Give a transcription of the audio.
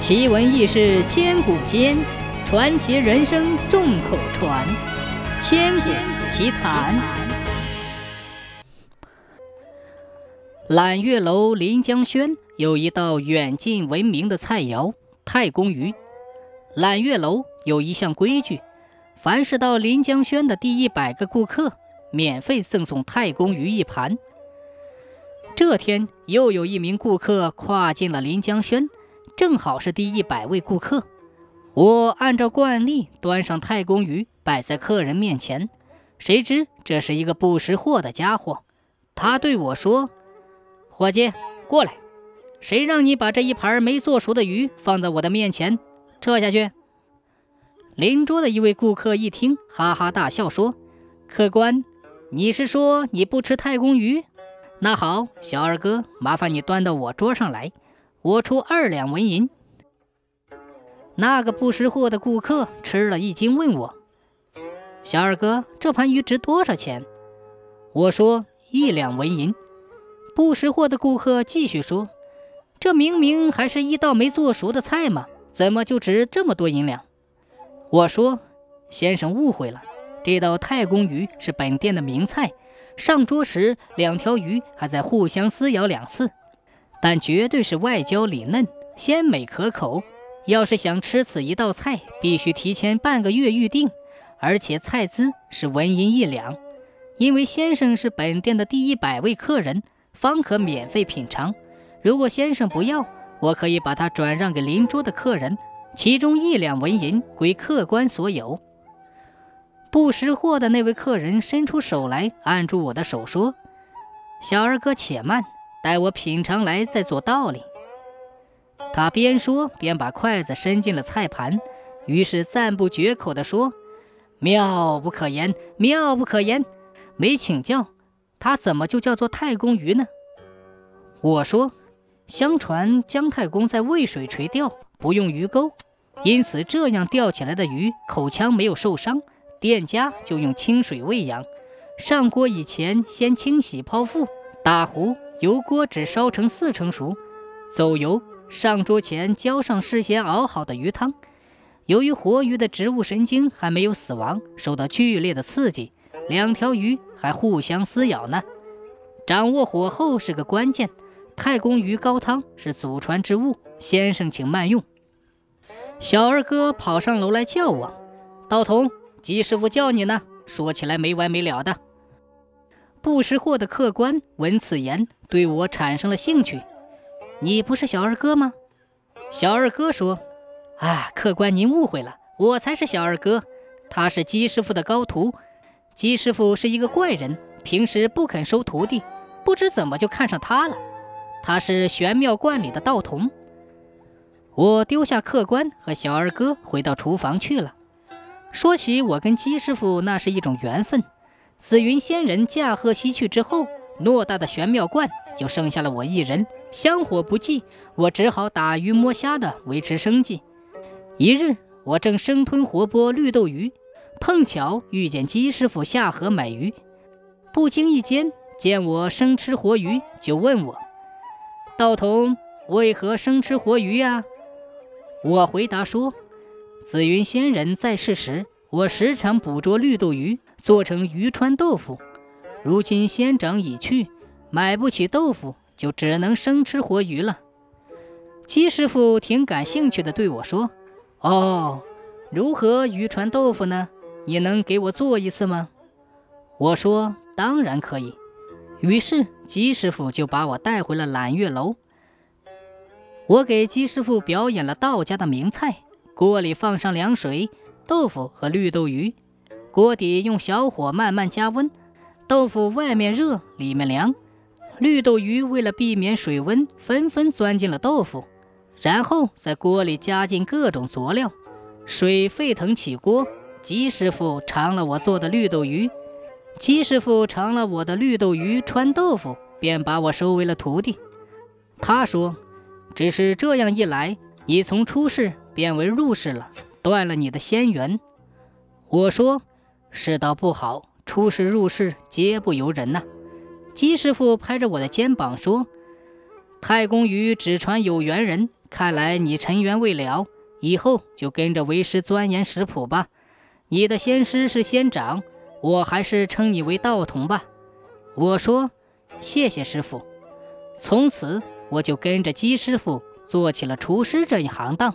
奇闻异事千古间，传奇人生众口传。千古奇谈。揽月楼临江轩有一道远近闻名的菜肴——太公鱼。揽月楼有一项规矩：凡是到临江轩的第一百个顾客，免费赠送太公鱼一盘。这天，又有一名顾客跨进了临江轩。正好是第一百位顾客，我按照惯例端上太公鱼摆在客人面前。谁知这是一个不识货的家伙，他对我说：“伙计，过来，谁让你把这一盘没做熟的鱼放在我的面前？撤下去！”邻桌的一位顾客一听，哈哈大笑说：“客官，你是说你不吃太公鱼？那好，小二哥，麻烦你端到我桌上来。”我出二两纹银。那个不识货的顾客吃了一惊，问我：“小二哥，这盘鱼值多少钱？”我说：“一两纹银。”不识货的顾客继续说：“这明明还是一道没做熟的菜嘛，怎么就值这么多银两？”我说：“先生误会了，这道太公鱼是本店的名菜，上桌时两条鱼还在互相撕咬两次。”但绝对是外焦里嫩、鲜美可口。要是想吃此一道菜，必须提前半个月预定，而且菜资是纹银一两。因为先生是本店的第一百位客人，方可免费品尝。如果先生不要，我可以把它转让给邻桌的客人，其中一两纹银归客官所有。不识货的那位客人伸出手来，按住我的手说：“小二哥，且慢。”待我品尝来再做道理。他边说边把筷子伸进了菜盘，于是赞不绝口地说：“妙不可言，妙不可言！没请教，他怎么就叫做太公鱼呢？”我说：“相传姜太公在渭水垂钓，不用鱼钩，因此这样钓起来的鱼口腔没有受伤，店家就用清水喂养。上锅以前先清洗泡腹，打糊。”油锅只烧成四成熟，走油。上桌前浇上事先熬好的鱼汤。由于活鱼的植物神经还没有死亡，受到剧烈的刺激，两条鱼还互相撕咬呢。掌握火候是个关键。太公鱼高汤是祖传之物，先生请慢用。小二哥跑上楼来叫我：“道童，吉师傅叫你呢。”说起来没完没了的。不识货的客官闻此言，对我产生了兴趣。你不是小二哥吗？小二哥说：“啊，客官您误会了，我才是小二哥。他是姬师傅的高徒。姬师傅是一个怪人，平时不肯收徒弟，不知怎么就看上他了。他是玄妙观里的道童。”我丢下客官和小二哥，回到厨房去了。说起我跟姬师傅，那是一种缘分。紫云仙人驾鹤西去之后，偌大的玄妙观就剩下了我一人，香火不济，我只好打鱼摸虾的维持生计。一日，我正生吞活剥绿豆鱼，碰巧遇见姬师傅下河买鱼，不经意间见我生吃活鱼，就问我：“道童为何生吃活鱼呀？”我回答说：“紫云仙人在世时。”我时常捕捉绿豆鱼，做成鱼川豆腐。如今仙长已去，买不起豆腐，就只能生吃活鱼了。姬师傅挺感兴趣的对我说：“哦，如何鱼川豆腐呢？你能给我做一次吗？”我说：“当然可以。”于是姬师傅就把我带回了揽月楼。我给姬师傅表演了道家的名菜，锅里放上凉水。豆腐和绿豆鱼，锅底用小火慢慢加温，豆腐外面热，里面凉。绿豆鱼为了避免水温，纷纷钻进了豆腐，然后在锅里加进各种佐料，水沸腾起锅。姬师傅尝了我做的绿豆鱼，姬师傅尝了我的绿豆鱼穿豆腐，便把我收为了徒弟。他说：“只是这样一来，你从出世变为入世了。”断了你的仙缘，我说世道不好，出世入世皆不由人呐。姬师傅拍着我的肩膀说：“太公鱼只传有缘人，看来你尘缘未了，以后就跟着为师钻研食谱吧。你的仙师是仙长，我还是称你为道童吧。”我说：“谢谢师傅。”从此我就跟着姬师傅做起了厨师这一行当。